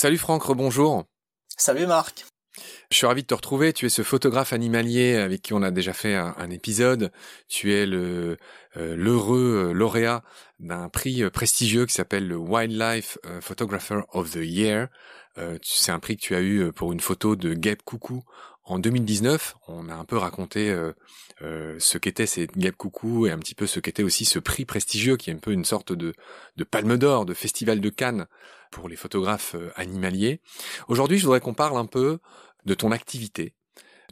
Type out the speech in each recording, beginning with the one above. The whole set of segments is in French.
Salut Franck, rebonjour. Salut Marc. Je suis ravi de te retrouver. Tu es ce photographe animalier avec qui on a déjà fait un, épisode. Tu es le euh, l'heureux euh, lauréat d'un prix euh, prestigieux qui s'appelle le Wildlife Photographer of the Year. c'est un prix que tu as eu pour une photo de Gabe Coucou en 2019. On a un peu raconté ce qu'était ces Gabe Coucou et un petit peu ce qu'était aussi ce prix prestigieux qui est un peu une sorte de, de palme d'or, de festival de Cannes pour les photographes animaliers. Aujourd'hui, je voudrais qu'on parle un peu de ton activité.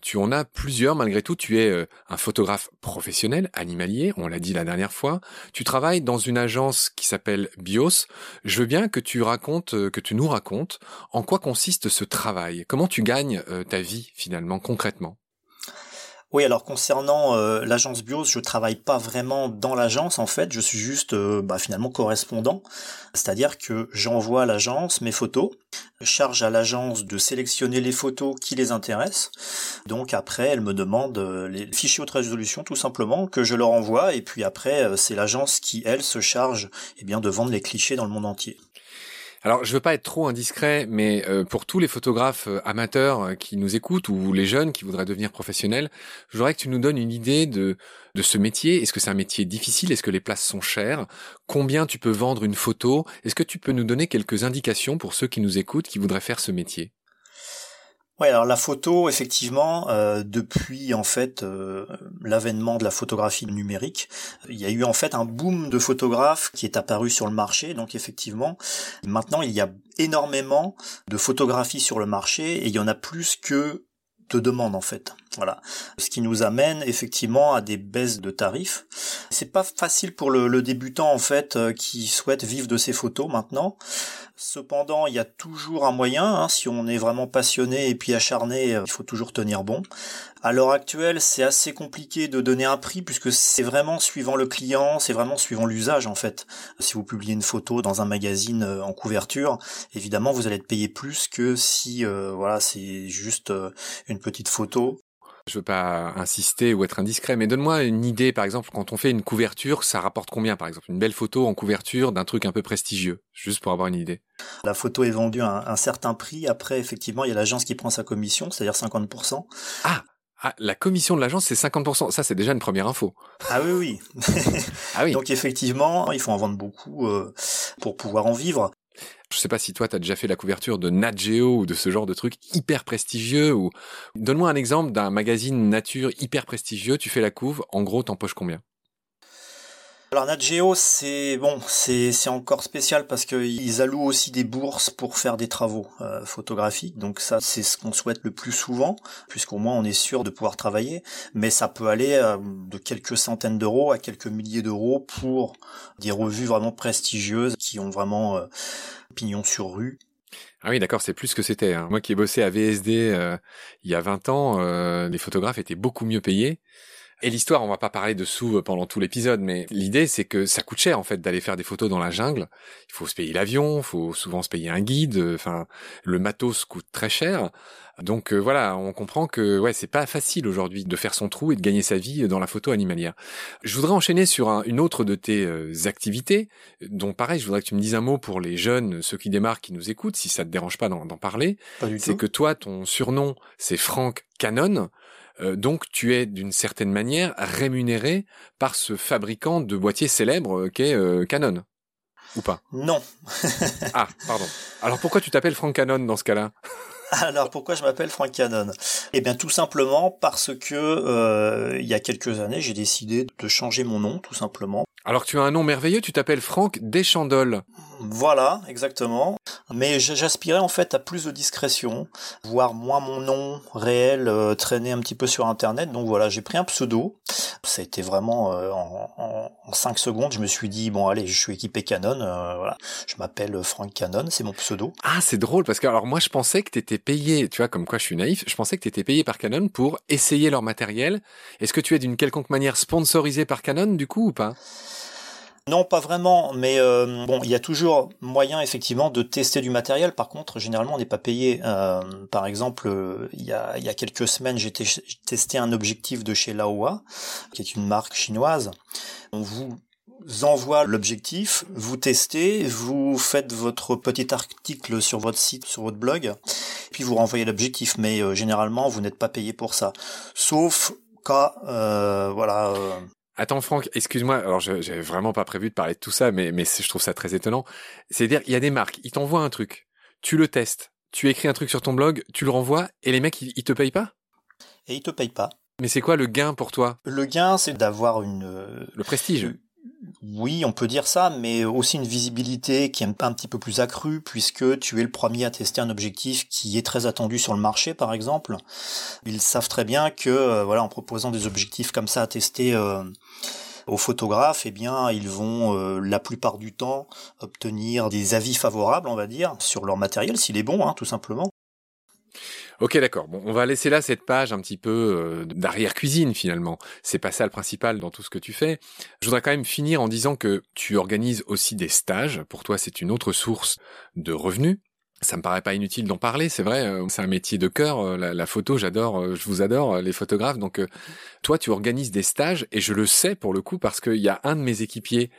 Tu en as plusieurs malgré tout. Tu es euh, un photographe professionnel, animalier, on l'a dit la dernière fois. Tu travailles dans une agence qui s'appelle Bios. Je veux bien que tu racontes, euh, que tu nous racontes en quoi consiste ce travail. Comment tu gagnes euh, ta vie finalement, concrètement? Oui, alors concernant euh, l'agence Bios, je travaille pas vraiment dans l'agence en fait, je suis juste euh, bah, finalement correspondant, c'est-à-dire que j'envoie à l'agence mes photos, charge à l'agence de sélectionner les photos qui les intéressent. Donc après, elle me demande euh, les fichiers haute résolution tout simplement que je leur envoie et puis après c'est l'agence qui elle se charge eh bien de vendre les clichés dans le monde entier. Alors, je veux pas être trop indiscret, mais euh, pour tous les photographes euh, amateurs euh, qui nous écoutent ou les jeunes qui voudraient devenir professionnels, je voudrais que tu nous donnes une idée de de ce métier. Est-ce que c'est un métier difficile? Est-ce que les places sont chères? Combien tu peux vendre une photo? Est-ce que tu peux nous donner quelques indications pour ceux qui nous écoutent qui voudraient faire ce métier? Ouais, alors la photo, effectivement, euh, depuis en fait euh, l'avènement de la photographie numérique, il y a eu en fait un boom de photographes qui est apparu sur le marché. Donc effectivement, maintenant il y a énormément de photographies sur le marché et il y en a plus que de demandes en fait. Voilà. Ce qui nous amène effectivement à des baisses de tarifs. C'est pas facile pour le, débutant en fait euh, qui souhaite vivre de ses photos maintenant. Cependant, il y a toujours un moyen, hein, si on est vraiment passionné et puis acharné, euh, il faut toujours tenir bon. À l'heure actuelle, c'est assez compliqué de donner un prix puisque c'est vraiment suivant le client, c'est vraiment suivant l'usage en fait. Si vous publiez une photo dans un magazine euh, en couverture, évidemment vous allez être payé plus que si voilà c'est juste une petite photo je veux pas insister ou être indiscret, mais donne-moi une idée, par exemple, quand on fait une couverture, ça rapporte combien, par exemple, une belle photo en couverture d'un truc un peu prestigieux, juste pour avoir une idée. La photo est vendue à un, certain prix. Après, effectivement, il y a l'agence qui prend sa commission, c'est-à-dire 50%. Ah, ah, la commission de l'agence, c'est 50%. Ça, c'est déjà une première info. Ah oui, oui. ah oui. Donc effectivement, il faut en vendre beaucoup euh, pour pouvoir en vivre. Je sais pas si toi, tu as déjà fait la couverture de Nat Geo ou de ce genre de truc hyper prestigieux. Ou Donne-moi un exemple d'un magazine nature hyper prestigieux, tu fais la couve, en gros, t'empoches combien? Alors Nat Geo, c'est bon, c'est encore spécial parce qu'ils allouent aussi des bourses pour faire des travaux euh, photographiques. Donc ça, c'est ce qu'on souhaite le plus souvent, puisqu'au moins on est sûr de pouvoir travailler. Mais ça peut aller euh, de quelques centaines d'euros à quelques milliers d'euros pour des revues vraiment prestigieuses qui ont vraiment euh, pignon sur rue. Ah oui, d'accord, c'est plus que c'était. Hein. Moi qui ai bossé à VSD il y a 20 ans, les photographes étaient beaucoup mieux payés. Et l'histoire, on va pas parler de sous pendant tout l'épisode, mais l'idée c'est que ça coûte cher en fait d'aller faire des photos dans la jungle. Il faut se payer l'avion, il faut souvent se payer un guide. Enfin, le matos coûte très cher. Donc euh, voilà, on comprend que ouais, c'est pas facile aujourd'hui de faire son trou et de gagner sa vie dans la photo animalière. Je voudrais enchaîner sur une autre de tes euh, activités, dont pareil, je voudrais que tu me dises un mot pour les jeunes, ceux qui démarrent, qui nous écoutent, si ça te dérange pas d'en parler. C'est que toi, ton surnom, c'est Frank Cannon. Euh, donc tu es d'une certaine manière rémunéré par ce fabricant de boîtiers célèbre euh, qu'est euh, Canon. Ou pas? Non. ah, pardon. Alors pourquoi tu t'appelles Frank Canon dans ce cas-là? Alors pourquoi je m'appelle Frank Cannon Eh bien tout simplement parce que il y a quelques années j'ai décidé de changer mon nom tout simplement. Alors tu as un nom merveilleux, tu t'appelles Franck Deschandoles. Voilà, exactement. Mais j'aspirais en fait à plus de discrétion, voir moins mon nom réel euh, traîner un petit peu sur Internet. Donc voilà, j'ai pris un pseudo. Ça a été vraiment euh, en, en, 5 secondes. Je me suis dit bon allez, je suis équipé Canon. Euh, voilà, je m'appelle Frank Canon, c'est mon pseudo. Ah c'est drôle parce que alors moi je pensais que t'étais payé, tu vois comme quoi je suis naïf. Je pensais que t'étais payé par Canon pour essayer leur matériel. Est-ce que tu es d'une quelconque manière sponsorisé par Canon du coup ou pas? Non, pas vraiment, mais euh, bon, il y a toujours moyen effectivement de tester du matériel. Par contre, généralement, on n'est pas payé. Euh, par exemple, il y a, il y a quelques semaines, j'ai testé un objectif de chez Laowa, qui est une marque chinoise. On vous envoie l'objectif, vous testez, vous faites votre petit article sur votre site, sur votre blog, puis vous renvoyez l'objectif. Mais euh, généralement, vous n'êtes pas payé pour ça, sauf cas, euh, voilà. Euh. Attends Franck, excuse-moi, alors j'avais vraiment pas prévu de parler de tout ça, mais, mais je trouve ça très étonnant. C'est-à-dire, il y a des marques, ils t'envoient un truc, tu le testes, tu écris un truc sur ton blog, tu le renvoies, et les mecs, ils, ils te payent pas? Et ils te payent pas. Mais c'est quoi le gain pour toi? Le gain, c'est d'avoir une... Le prestige oui, on peut dire ça, mais aussi une visibilité qui est un petit peu plus accrue puisque tu es le premier à tester un objectif qui est très attendu sur le marché, par exemple. Ils savent très bien que, euh, voilà, en proposant des objectifs comme ça à tester euh, aux photographes, eh bien, ils vont euh, la plupart du temps obtenir des avis favorables, on va dire, sur leur matériel, s'il est bon, hein, tout simplement. Ok, d'accord. Bon, on va laisser là cette page un petit peu euh, d'arrière-cuisine finalement. C'est pas ça le principal dans tout ce que tu fais. Je voudrais quand même finir en disant que tu organises aussi des stages. Pour toi, c'est une autre source de revenus ça me paraît pas inutile d'en parler, c'est vrai, euh, c'est un métier de cœur, euh, la, photo, j'adore, euh, je vous adore, les photographes. Donc, toi, tu organises des stages, et je le sais pour le coup, parce qu'il y a un de mes équipiers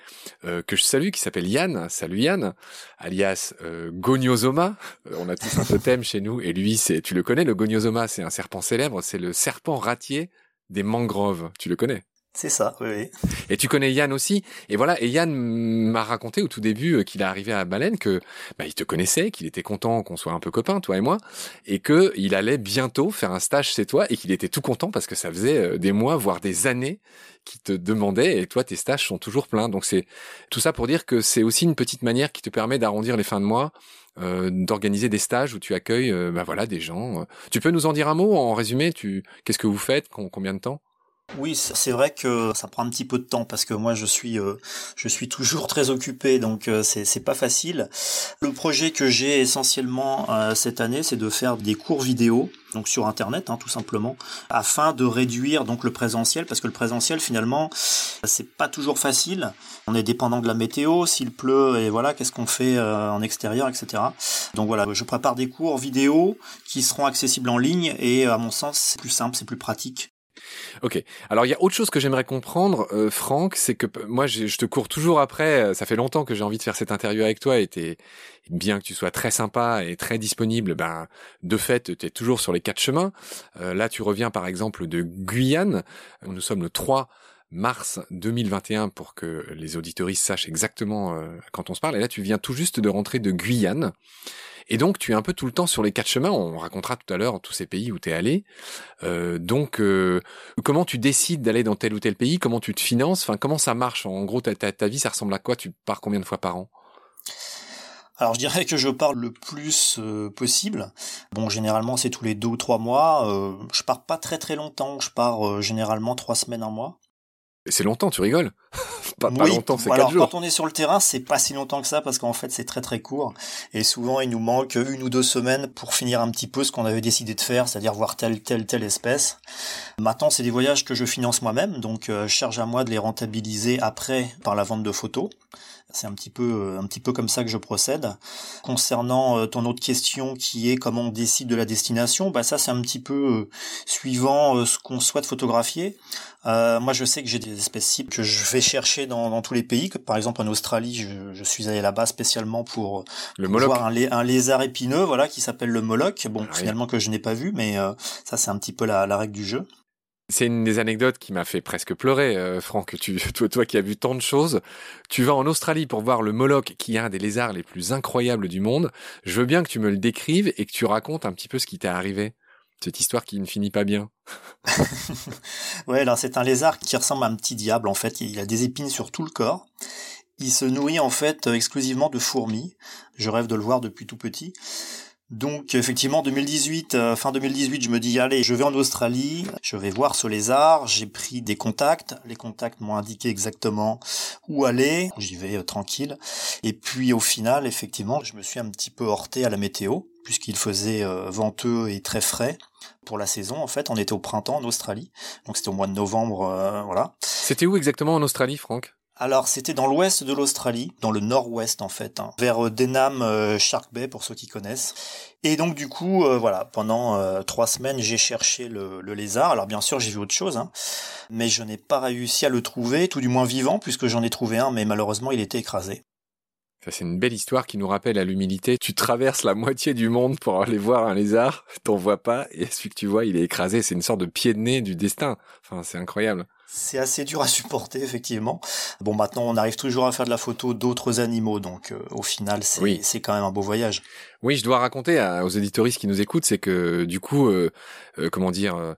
que je salue, qui s'appelle Yann, salut Yann, alias Goniosoma. On a tous un totem chez nous, et lui, c'est, tu le connais, le Goniosoma, c'est un serpent célèbre, c'est le serpent ratier des mangroves. Tu le connais? C'est ça, oui, Et tu connais Yann aussi. Et voilà, et Yann m'a raconté au tout début euh, qu'il est arrivé à Baleine que bah, il te connaissait, qu'il était content qu'on soit un peu copains, toi et moi, et que il allait bientôt faire un stage chez toi et qu'il était tout content parce que ça faisait euh, des mois, voire des années qu'il te demandait et toi tes stages sont toujours pleins. Donc c'est tout ça pour dire que c'est aussi une petite manière qui te permet d'arrondir les fins de mois. Euh, d'organiser des stages où tu accueilles bah voilà des gens. Tu peux nous en dire un mot en résumé? Tu qu'est-ce que vous faites? Combien de temps? Oui, c'est vrai que ça prend un petit peu de temps parce que moi je suis euh, je suis toujours très occupé donc euh, c'est pas facile. Le projet que j'ai essentiellement euh, cette année, c'est de faire des cours vidéo donc sur internet hein, tout simplement afin de réduire donc le présentiel parce que le présentiel finalement c'est pas toujours facile. On est dépendant de la météo, s'il pleut et voilà qu'est-ce qu'on fait en extérieur etc. Donc voilà, je prépare des cours vidéo qui seront accessibles en ligne et à mon sens c'est plus simple, c'est plus pratique Ok. Alors il y a autre chose que j'aimerais comprendre, euh, Franck, c'est que moi je, te cours toujours après. Euh, ça fait longtemps que j'ai envie de faire cette interview avec toi et bien que tu sois très sympa et très disponible. Ben de fait, tu es toujours sur les quatre chemins. Euh, là, tu reviens par exemple de Guyane. Nous sommes le 3 mars 2021 pour que les auditoristes sachent exactement quand on se parle. Et là, tu viens tout juste de rentrer de Guyane. Et donc, tu es un peu tout le temps sur les quatre chemins. On racontera tout à l'heure tous ces pays où tu es allé. Euh, donc, euh, comment tu décides d'aller dans tel ou tel pays? Comment tu te finances? Enfin, comment ça marche? En gros, ta, ta, vie, ça ressemble à quoi? Tu pars combien de fois par an? Alors je dirais que je pars le plus euh, possible. Bon, généralement c'est tous les deux ou trois mois. Euh, je pars pas très très longtemps. Je pars généralement trois semaines, un mois. C'est longtemps, tu rigoles pas, pas longtemps, c'est alors, jours. Quand on est sur le terrain, c'est pas si longtemps que ça parce qu'en fait c'est très très court et souvent il nous manque une ou deux semaines pour finir un petit peu ce qu'on avait décidé de faire, c'est-à-dire voir telle telle telle espèce. Maintenant, c'est des voyages que je finance moi-même, donc euh, charge à moi de les rentabiliser après par la vente de photos. C'est un petit peu euh, un petit peu comme ça que je procède. Concernant euh, ton autre question qui est comment on décide de la destination, bah ça c'est un petit peu euh, suivant ce qu'on souhaite photographier. moi je sais que j'ai des espèces cibles que je vais chercher dans, dans tous les pays. Que, par exemple en Australie, je, je suis allé là-bas spécialement pour, le voir un, un, lézard épineux, voilà, qui s'appelle le moloch. Bon, ah finalement que je n'ai pas vu, mais ça c'est un petit peu la, la règle du jeu. C'est une des anecdotes qui m'a fait presque pleurer, euh, Franck. Tu, toi, qui as vu tant de choses, tu vas en Australie pour voir le Moloch, qui est un des lézards les plus incroyables du monde. Je veux bien que tu me le décrives et que tu racontes un petit peu ce qui t'est arrivé. Cette histoire qui ne finit pas bien. ouais, alors c'est un lézard qui ressemble à un petit diable en fait. Il a des épines sur tout le corps. Il se nourrit en fait exclusivement de fourmis. Je rêve de le voir depuis tout petit. Donc effectivement 2018, euh, fin 2018, je me dis allez, je vais en Australie, je vais voir ce lézard, j'ai pris des contacts, les contacts m'ont indiqué exactement où aller, j'y vais euh, tranquille. Et puis au final, effectivement, je me suis un petit peu heurté à la météo puisqu'il faisait euh, venteux et très frais pour la saison en fait, on était au printemps en Australie. Donc c'était au mois de novembre voilà. C'était où exactement en Australie, Franck? Alors c'était dans l'ouest de l'Australie, dans le nord-ouest en fait, hein, vers euh, Denham euh, Shark Bay pour ceux qui connaissent. Et donc du coup, euh, voilà, pendant trois semaines, j'ai cherché le, lézard. Alors bien sûr, j'ai vu autre chose, hein, mais je n'ai pas réussi à le trouver, tout du moins vivant, puisque j'en ai trouvé un, mais malheureusement, il était écrasé. Ça, c'est une belle histoire qui nous rappelle à l'humilité. Tu traverses la moitié du monde pour aller voir un lézard, t'en vois pas, et celui que tu vois, il est écrasé. C'est une sorte de pied de nez du destin. Enfin, c'est incroyable. C'est assez dur à supporter, effectivement. Bon, maintenant, on arrive toujours à faire de la photo d'autres animaux, donc euh, au final, c'est c'est quand même un beau voyage. Oui, je dois raconter aux éditoristes qui nous écoutent, c'est que du coup, euh, euh, comment dire, euh,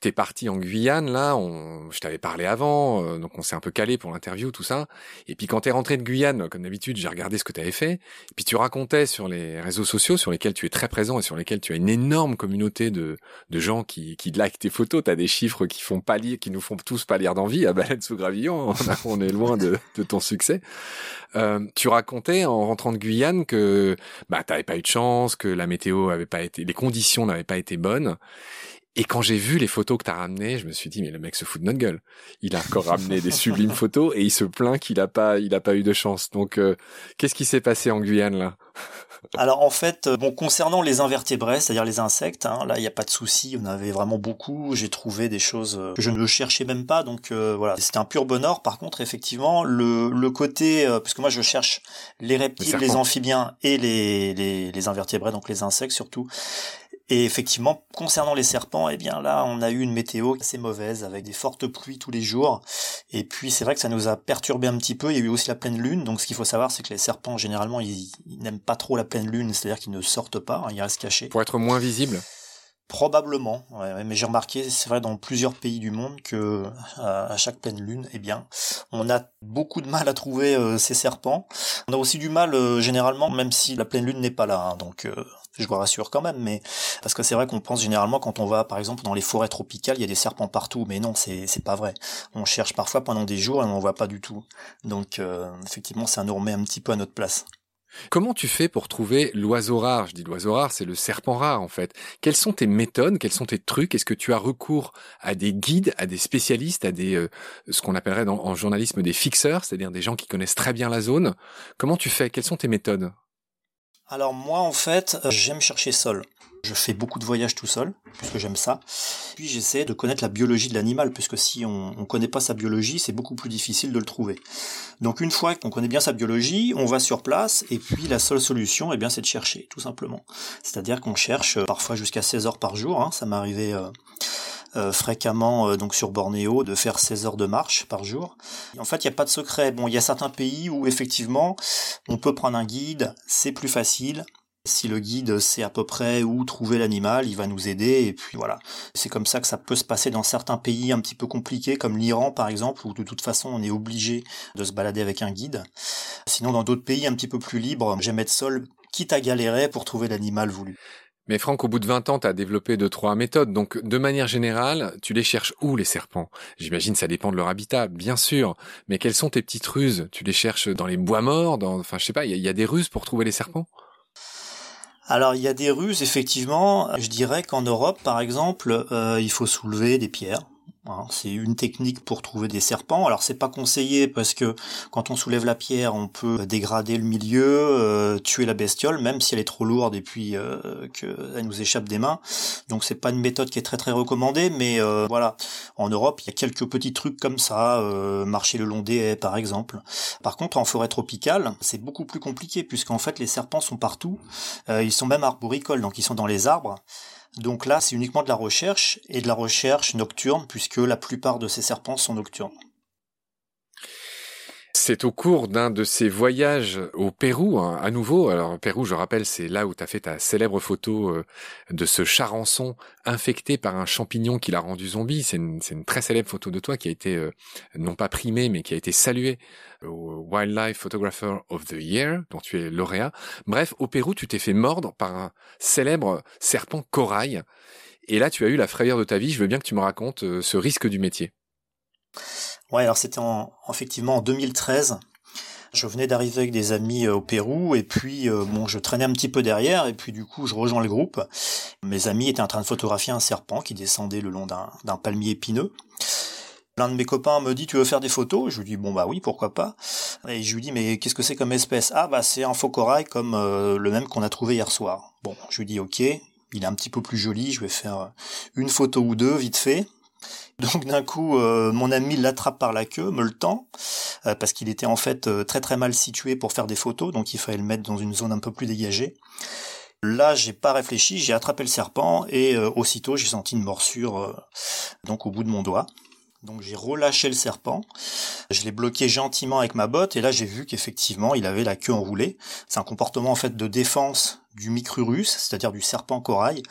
t'es parti en Guyane là, on, je t'avais parlé avant, donc on s'est un peu calé pour l'interview, tout ça. Et puis quand t'es rentré de Guyane, comme d'habitude, j'ai regardé ce que t'avais fait. Et puis tu racontais sur les réseaux sociaux, sur lesquels tu es très présent et sur lesquels tu as une énorme communauté de, de gens qui, qui like tes photos. T'as des chiffres qui font pâlir, qui nous font tous pâlir d'envie à Baleine sous Gravillon. on est loin de, ton succès. tu racontais en rentrant de Guyane que bah t'avais pas eu de chance, que la météo avait pas été, les conditions n'avaient pas été bonnes. Et quand j'ai vu les photos que t'as ramenées, je me suis dit mais le mec se fout de notre gueule. Il a encore ramené des sublimes photos et il se plaint qu'il a pas, il a pas eu de chance. Donc euh, qu'est-ce qui s'est passé en Guyane là? Alors en fait, euh, bon concernant les invertébrés, c'est-à-dire les insectes, hein, là il n'y a pas de souci, on avait vraiment beaucoup. J'ai trouvé des choses euh, que je ne cherchais même pas, donc euh, voilà, c'était un pur bonheur. Par contre, effectivement, le, le côté, puisque moi je cherche les reptiles, les, amphibiens et les, les, les invertébrés, donc les insectes surtout. Et effectivement, concernant les serpents, eh bien là, on a eu une météo assez mauvaise avec des fortes pluies tous les jours. Et puis c'est vrai que ça nous a perturbé un petit peu. Il y a eu aussi la pleine lune. Donc ce qu'il faut savoir, c'est que les serpents, généralement, ils, n'aiment pas trop la pleine lune, c'est-à-dire qu'ils ne sortent pas, hein, ils restent cachés. Pour être moins visibles Probablement, mais j'ai remarqué, c'est vrai, dans plusieurs pays du monde que à chaque pleine lune, eh bien, on a beaucoup de mal à trouver euh, ces serpents. On a aussi du mal euh, généralement, même si la pleine lune n'est pas là. Hein, donc, euh, je vous rassure quand même, mais parce que c'est vrai qu'on pense généralement quand on va, par exemple, dans les forêts tropicales, il y a des serpents partout, mais non, c'est c'est pas vrai. On cherche parfois pendant des jours et on n'en voit pas du tout. Donc, effectivement, ça nous remet un petit peu à notre place. Comment tu fais pour trouver l'oiseau rare? Je dis l'oiseau rare, c'est le serpent rare en fait. Quelles sont tes méthodes? Quels sont tes trucs? Est-ce que tu as recours à des guides, à des spécialistes, à des euh, ce qu'on appellerait en journalisme des fixeurs, c'est-à-dire des gens qui connaissent très bien la zone? Comment tu fais? Quelles sont tes méthodes? Alors moi en fait, euh, j'aime chercher seul. Je fais beaucoup de voyages tout seul, puisque j'aime ça. Puis j'essaie de connaître la biologie de l'animal, puisque si on ne connaît pas sa biologie, c'est beaucoup plus difficile de le trouver. Donc une fois qu'on connaît bien sa biologie, on va sur place, et puis la seule solution, eh bien, c'est de chercher, tout simplement. C'est-à-dire qu'on cherche euh, parfois jusqu'à 16 heures par jour. Hein. ça m'est arrivé euh, euh, fréquemment donc sur Bornéo de faire 16 heures de marche par jour. En fait, il n'y a pas de secret. Bon, il y a certains pays où effectivement on peut prendre un guide, c'est plus facile, si le guide sait à peu près où trouver l'animal, il va nous aider et puis voilà. C'est comme ça que ça peut se passer dans certains pays un petit peu compliqués comme l'Iran par exemple où de toute façon on est obligé de se balader avec un guide. Sinon dans d'autres pays un petit peu plus libres, j'aime être seul quitte à galérer pour trouver l'animal voulu. Mais Franck, au bout de 20 ans, tu as développé deux, trois méthodes. Donc, de manière générale, tu les cherches où, les serpents? J'imagine ça dépend de leur habitat, bien sûr. Mais quelles sont tes petites ruses? Tu les cherches dans les bois morts dans... Enfin, je sais pas, il y, a des ruses pour trouver les serpents? Alors il y a des ruses effectivement. Je dirais qu'en Europe par exemple, euh, il faut soulever des pierres. Hein, c'est une technique pour trouver des serpents. Alors c'est pas conseillé parce que quand on soulève la pierre, on peut dégrader le milieu, euh, tuer la bestiole, même si elle est trop lourde et puis euh, qu'elle nous échappe des mains. Donc c'est pas une méthode qui est très très recommandée, mais euh, voilà. En Europe, il y a quelques petits trucs comme ça, euh, marcher le long des haies par exemple. Par contre, en forêt tropicale, c'est beaucoup plus compliqué puisqu'en fait les serpents sont partout. ils sont même arboricoles, donc ils sont dans les arbres. Donc là, c'est uniquement de la recherche, et de la recherche nocturne, puisque la plupart de ces serpents sont nocturnes. C'est au cours d'un de ces voyages au Pérou, hein, à nouveau. Alors, Pérou, je rappelle, c'est là où tu fait ta célèbre photo euh, de ce charançon infecté par un champignon qui l'a rendu zombie. C'est une, très célèbre photo de toi qui a été, euh, non pas primée, mais qui a été saluée au Wildlife Photographer of the Year, dont tu es lauréat. Bref, au Pérou, tu t'es fait mordre par un célèbre serpent corail. Et là, tu as eu la frayeur de ta vie. Je veux bien que tu me racontes euh, ce risque du métier. Ouais, alors c'était en, effectivement en 2013. Je venais d'arriver avec des amis euh, au Pérou et puis euh, bon, je traînais un petit peu derrière et puis du coup je rejoins le groupe. Mes amis étaient en train de photographier un serpent qui descendait le long d'un palmier épineux. L'un de mes copains me dit tu veux faire des photos? Je lui dis bon bah oui pourquoi pas? Et je lui dis mais qu'est-ce que c'est comme espèce? Ah bah c'est un faux corail comme euh, le même qu'on a trouvé hier soir. Bon je lui dis ok, il est un petit peu plus joli, je vais faire une photo ou deux vite fait. Donc d'un coup, euh, mon ami l'attrape par la queue, me le tend, euh, parce qu'il était en fait très très mal situé pour faire des photos, donc il fallait le mettre dans une zone un peu plus dégagée. Là, j'ai pas réfléchi, j'ai attrapé le serpent et aussitôt j'ai senti une morsure donc au bout de mon doigt. Donc j'ai relâché le serpent, je l'ai bloqué gentiment avec ma botte et là j'ai vu qu'effectivement il avait la queue enroulée. C'est un comportement en fait de défense du micrurus, c'est-à-dire du serpent corail.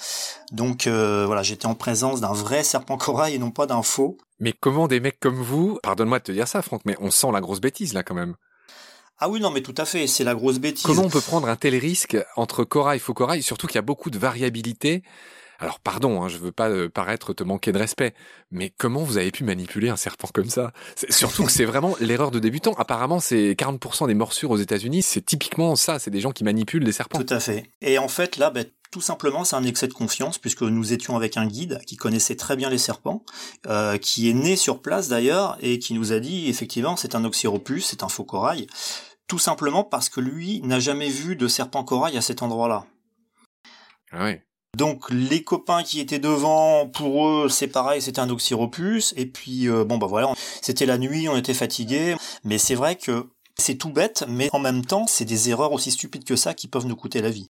Donc euh, voilà, j'étais en présence d'un vrai serpent corail et non pas d'un faux. Mais comment des mecs comme vous, pardonne-moi de te dire ça Franck, mais on sent la grosse bêtise là quand même. Ah oui, non, mais tout à fait, c'est la grosse bêtise. Comment on peut prendre un tel risque entre corail et faux corail, surtout qu'il y a beaucoup de variabilité alors pardon, hein, je veux pas euh, paraître te manquer de respect, mais comment vous avez pu manipuler un serpent comme ça? Surtout que c'est vraiment l'erreur de débutant. Apparemment, c'est 40% des morsures aux États-Unis, c'est typiquement ça, c'est des gens qui manipulent des serpents. Tout à fait. Et en fait, là, ben, tout simplement, c'est un excès de confiance puisque nous étions avec un guide qui connaissait très bien les serpents, euh, qui est né sur place d'ailleurs et qui nous a dit effectivement c'est un oxyropus, c'est un faux corail, tout simplement parce que lui n'a jamais vu de serpent corail à cet endroit-là. Ah oui. Donc les copains qui étaient devant, pour eux c'est pareil, c'était un oxyropus. Et puis euh, bon bah voilà, c'était la nuit, on était fatigués. Mais c'est vrai que c'est tout bête, mais en même temps c'est des erreurs aussi stupides que ça qui peuvent nous coûter la vie.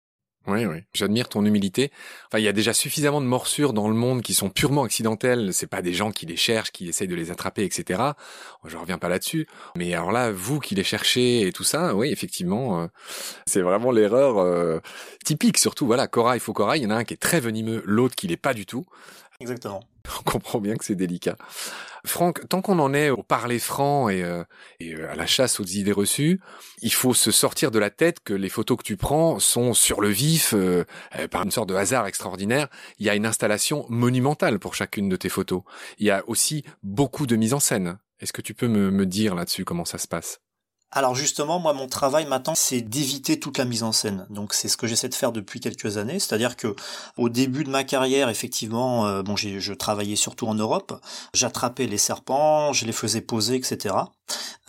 Oui, oui. J'admire ton humilité. Enfin, il y a déjà suffisamment de morsures dans le monde qui sont purement accidentelles. C'est pas des gens qui les cherchent, qui essayent de les attraper, etc. Je reviens pas là-dessus. Mais alors là, vous qui les cherchez et tout ça, oui, effectivement, euh, c'est vraiment l'erreur euh, typique. Surtout, voilà, corail, faux corail. Il y en a un qui est très venimeux, l'autre qui l'est pas du tout. Exactement. On comprend bien que c'est délicat. Franck, tant qu'on en est au parler franc et, euh, euh, à la chasse aux idées reçues, il faut se sortir de la tête que les photos que tu prends sont sur le vif, euh, par une sorte de hasard extraordinaire. Il y a une installation monumentale pour chacune de tes photos. Il y a aussi beaucoup de mise en scène. Est-ce que tu peux me dire là-dessus comment ça se passe? Alors justement, moi, mon travail maintenant, c'est d'éviter toute la mise en scène. Donc c'est ce que j'essaie de faire depuis quelques années. C'est-à-dire que au début de ma carrière, effectivement, euh, bon, je travaillais surtout en Europe. J'attrapais les serpents, je les faisais poser, etc.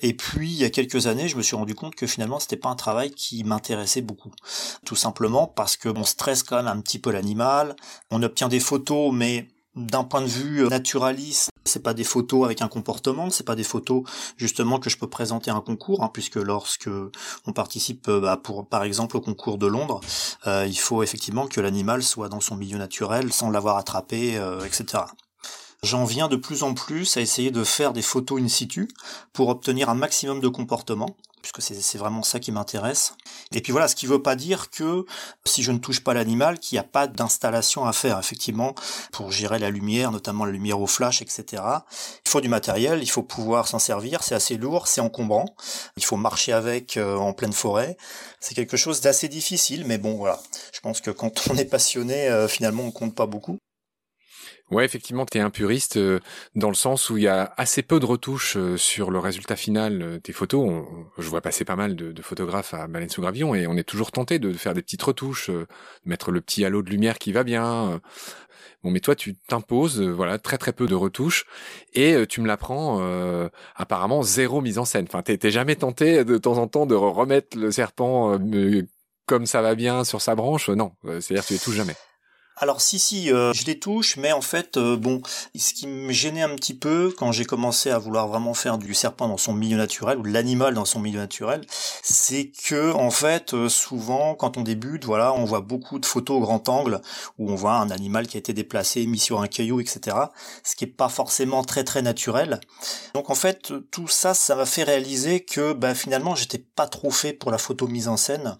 Et puis il y a quelques années, je me suis rendu compte que finalement, c'était pas un travail qui m'intéressait beaucoup. Tout simplement parce que on stresse quand même un petit peu l'animal. On obtient des photos, mais d'un point de vue naturaliste, c'est pas des photos avec un comportement, c'est pas des photos justement que je peux présenter à un concours, hein, puisque lorsque on participe, euh, bah, par exemple au concours de Londres, euh, il faut effectivement que l'animal soit dans son milieu naturel sans l'avoir attrapé, euh, etc. J'en viens de plus en plus à essayer de faire des photos in situ pour obtenir un maximum de comportement puisque c'est vraiment ça qui m'intéresse. Et puis voilà, ce qui ne veut pas dire que si je ne touche pas l'animal, qu'il n'y a pas d'installation à faire, effectivement, pour gérer la lumière, notamment la lumière au flash, etc. Il faut du matériel, il faut pouvoir s'en servir, c'est assez lourd, c'est encombrant, il faut marcher avec euh, en pleine forêt. C'est quelque chose d'assez difficile, mais bon voilà, je pense que quand on est passionné, euh, finalement on compte pas beaucoup. Ouais, effectivement, tu es un puriste euh, dans le sens où il y a assez peu de retouches euh, sur le résultat final euh, des photos. je vois passer pas mal de, photographes à Baleine sous Gravillon et on est toujours tenté de faire des petites retouches, mettre le petit halo de lumière qui va bien. Bon, mais toi, tu t'imposes, voilà, très très peu de retouches et tu me l'apprends, apparemment zéro mise en scène. Enfin, t'es jamais tenté de temps en temps de remettre le serpent comme ça va bien sur sa branche? Non, c'est-à-dire tu les touches jamais. Alors si si, euh, je les touche, mais en fait, euh, bon, ce qui me gênait un petit peu quand j'ai commencé à vouloir vraiment faire du serpent dans son milieu naturel ou de l'animal dans son milieu naturel, c'est que en fait, euh, souvent quand on débute, voilà, on voit beaucoup de photos au grand angle où on voit un animal qui a été déplacé, mis sur un caillou, etc. Ce qui est pas forcément très très naturel. Donc en fait, tout ça, ça m'a fait réaliser que bah, finalement, j'étais pas trop fait pour la photo mise en scène.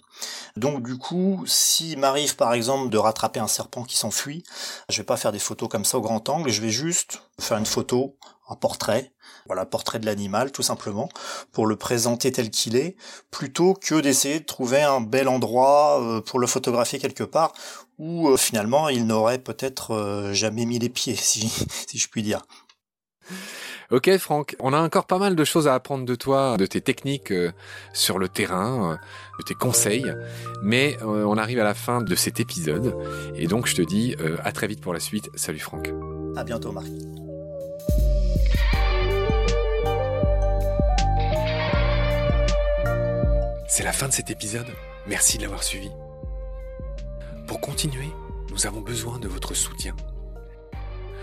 Donc du coup, s'il m'arrive par exemple de rattraper un serpent qui s'enfuit. Je vais pas faire des photos comme ça au grand angle, je vais juste faire une photo, un portrait, voilà, portrait de l'animal tout simplement, pour le présenter tel qu'il est, plutôt que d'essayer de trouver un bel endroit euh, pour le photographier quelque part où euh, finalement il n'aurait peut-être euh, jamais mis les pieds, si, si je puis dire. Ok Franck, on a encore pas mal de choses à apprendre de toi, de tes techniques euh, sur le terrain, euh, de tes conseils, mais euh, on arrive à la fin de cet épisode et donc je te dis à très vite pour la suite. Salut Franck. À bientôt Marc. C'est la fin de cet épisode, merci de l'avoir suivi. Pour continuer, nous avons besoin de votre soutien.